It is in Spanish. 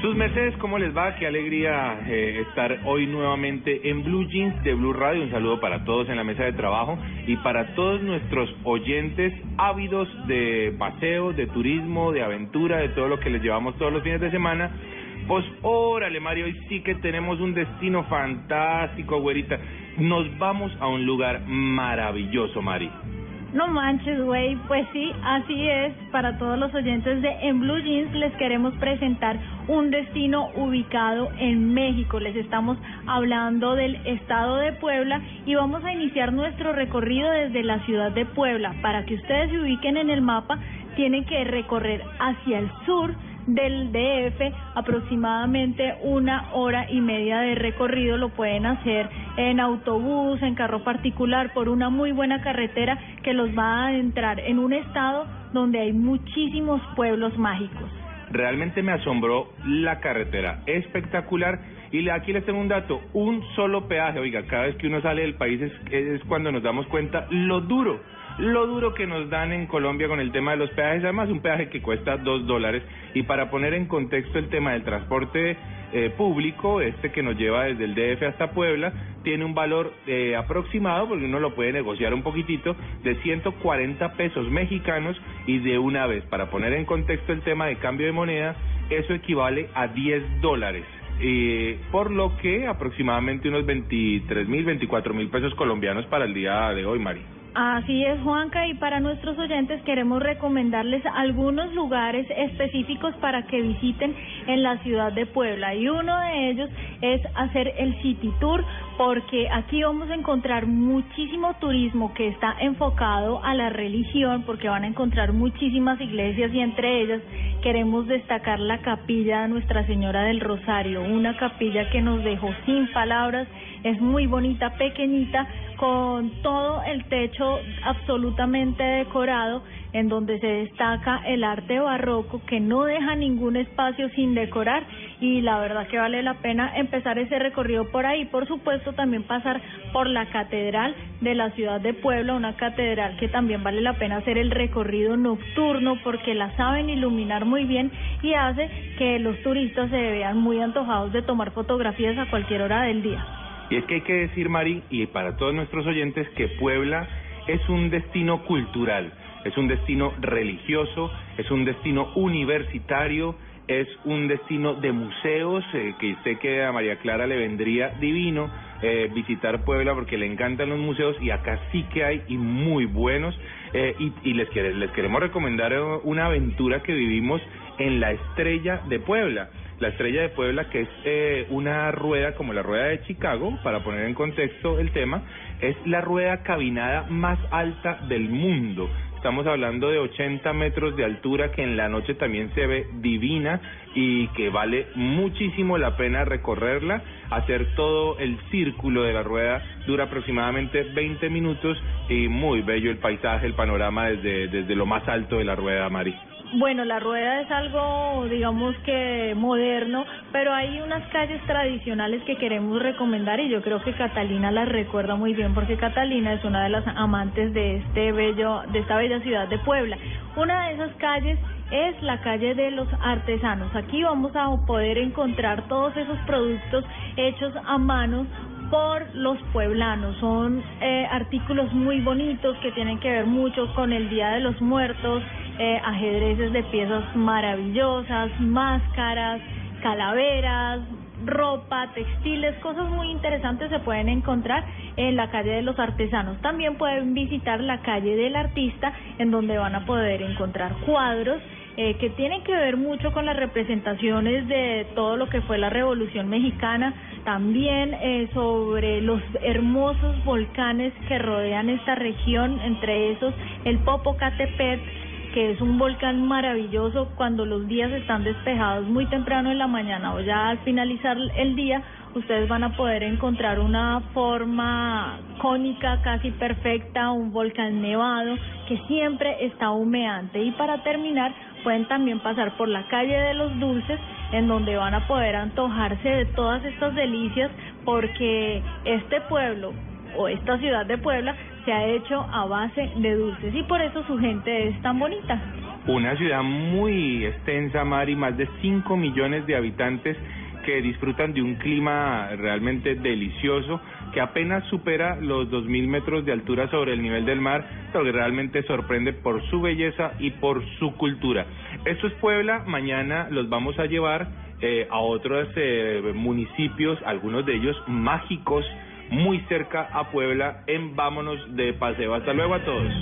Sus mercedes, ¿cómo les va? Qué alegría eh, estar hoy nuevamente en Blue Jeans de Blue Radio. Un saludo para todos en la mesa de trabajo y para todos nuestros oyentes ávidos de paseo, de turismo, de aventura, de todo lo que les llevamos todos los fines de semana. Pues órale, Mario, hoy sí que tenemos un destino fantástico, güerita. Nos vamos a un lugar maravilloso, Mari. No manches, güey. Pues sí, así es. Para todos los oyentes de En Blue Jeans les queremos presentar un destino ubicado en México. Les estamos hablando del estado de Puebla y vamos a iniciar nuestro recorrido desde la ciudad de Puebla. Para que ustedes se ubiquen en el mapa, tienen que recorrer hacia el sur del DF aproximadamente una hora y media de recorrido lo pueden hacer en autobús, en carro particular, por una muy buena carretera que los va a adentrar en un estado donde hay muchísimos pueblos mágicos. Realmente me asombró la carretera, espectacular. Y aquí les tengo un dato, un solo peaje, oiga, cada vez que uno sale del país es, es cuando nos damos cuenta lo duro, lo duro que nos dan en Colombia con el tema de los peajes, además un peaje que cuesta dos dólares. Y para poner en contexto el tema del transporte eh, público, este que nos lleva desde el DF hasta Puebla, tiene un valor eh, aproximado, porque uno lo puede negociar un poquitito, de 140 pesos mexicanos y de una vez, para poner en contexto el tema de cambio de moneda, eso equivale a 10 dólares. Eh, por lo que aproximadamente unos 23 mil, 24 mil pesos colombianos para el día de hoy, Mari. Así es, Juanca, y para nuestros oyentes queremos recomendarles algunos lugares específicos para que visiten en la ciudad de Puebla. Y uno de ellos es hacer el City Tour, porque aquí vamos a encontrar muchísimo turismo que está enfocado a la religión, porque van a encontrar muchísimas iglesias y entre ellas queremos destacar la capilla de Nuestra Señora del Rosario, una capilla que nos dejó sin palabras, es muy bonita, pequeñita, con todo el techo absolutamente decorado, en donde se destaca el arte barroco que no deja ningún espacio sin decorar y la verdad que vale la pena empezar ese recorrido por ahí. Por supuesto también pasar por la catedral de la ciudad de Puebla, una catedral que también vale la pena hacer el recorrido nocturno porque la saben iluminar muy bien y hace que los turistas se vean muy antojados de tomar fotografías a cualquier hora del día. Y es que hay que decir, Mari, y para todos nuestros oyentes, que Puebla es un destino cultural, es un destino religioso, es un destino universitario, es un destino de museos, eh, que sé que a María Clara le vendría divino eh, visitar Puebla porque le encantan los museos y acá sí que hay y muy buenos. Eh, y y les, les queremos recomendar eh, una aventura que vivimos en la Estrella de Puebla. La Estrella de Puebla, que es eh, una rueda como la rueda de Chicago, para poner en contexto el tema, es la rueda cabinada más alta del mundo. Estamos hablando de 80 metros de altura que en la noche también se ve divina y que vale muchísimo la pena recorrerla. Hacer todo el círculo de la rueda dura aproximadamente 20 minutos y muy bello el paisaje, el panorama desde, desde lo más alto de la rueda, Mari. Bueno, la rueda es algo, digamos que moderno, pero hay unas calles tradicionales que queremos recomendar y yo creo que Catalina las recuerda muy bien porque Catalina es una de las amantes de este bello, de esta bella ciudad de Puebla. Una de esas calles es la calle de los artesanos. Aquí vamos a poder encontrar todos esos productos hechos a mano por los pueblanos. Son eh, artículos muy bonitos que tienen que ver mucho con el Día de los Muertos, eh, ajedrezes de piezas maravillosas, máscaras, calaveras, ropa, textiles, cosas muy interesantes se pueden encontrar en la calle de los artesanos. También pueden visitar la calle del artista, en donde van a poder encontrar cuadros eh, que tienen que ver mucho con las representaciones de todo lo que fue la Revolución Mexicana, también eh, sobre los hermosos volcanes que rodean esta región, entre esos el Popocatépetl, que es un volcán maravilloso cuando los días están despejados muy temprano en la mañana o ya al finalizar el día, ustedes van a poder encontrar una forma cónica casi perfecta, un volcán nevado que siempre está humeante. Y para terminar, pueden también pasar por la calle de los dulces, en donde van a poder antojarse de todas estas delicias, porque este pueblo o esta ciudad de Puebla se ha hecho a base de dulces y por eso su gente es tan bonita. Una ciudad muy extensa, Mari, más de 5 millones de habitantes que disfrutan de un clima realmente delicioso, que apenas supera los 2.000 metros de altura sobre el nivel del mar, pero que realmente sorprende por su belleza y por su cultura. Esto es Puebla, mañana los vamos a llevar eh, a otros eh, municipios, algunos de ellos mágicos, muy cerca a Puebla, en Vámonos de Paseo. Hasta luego a todos.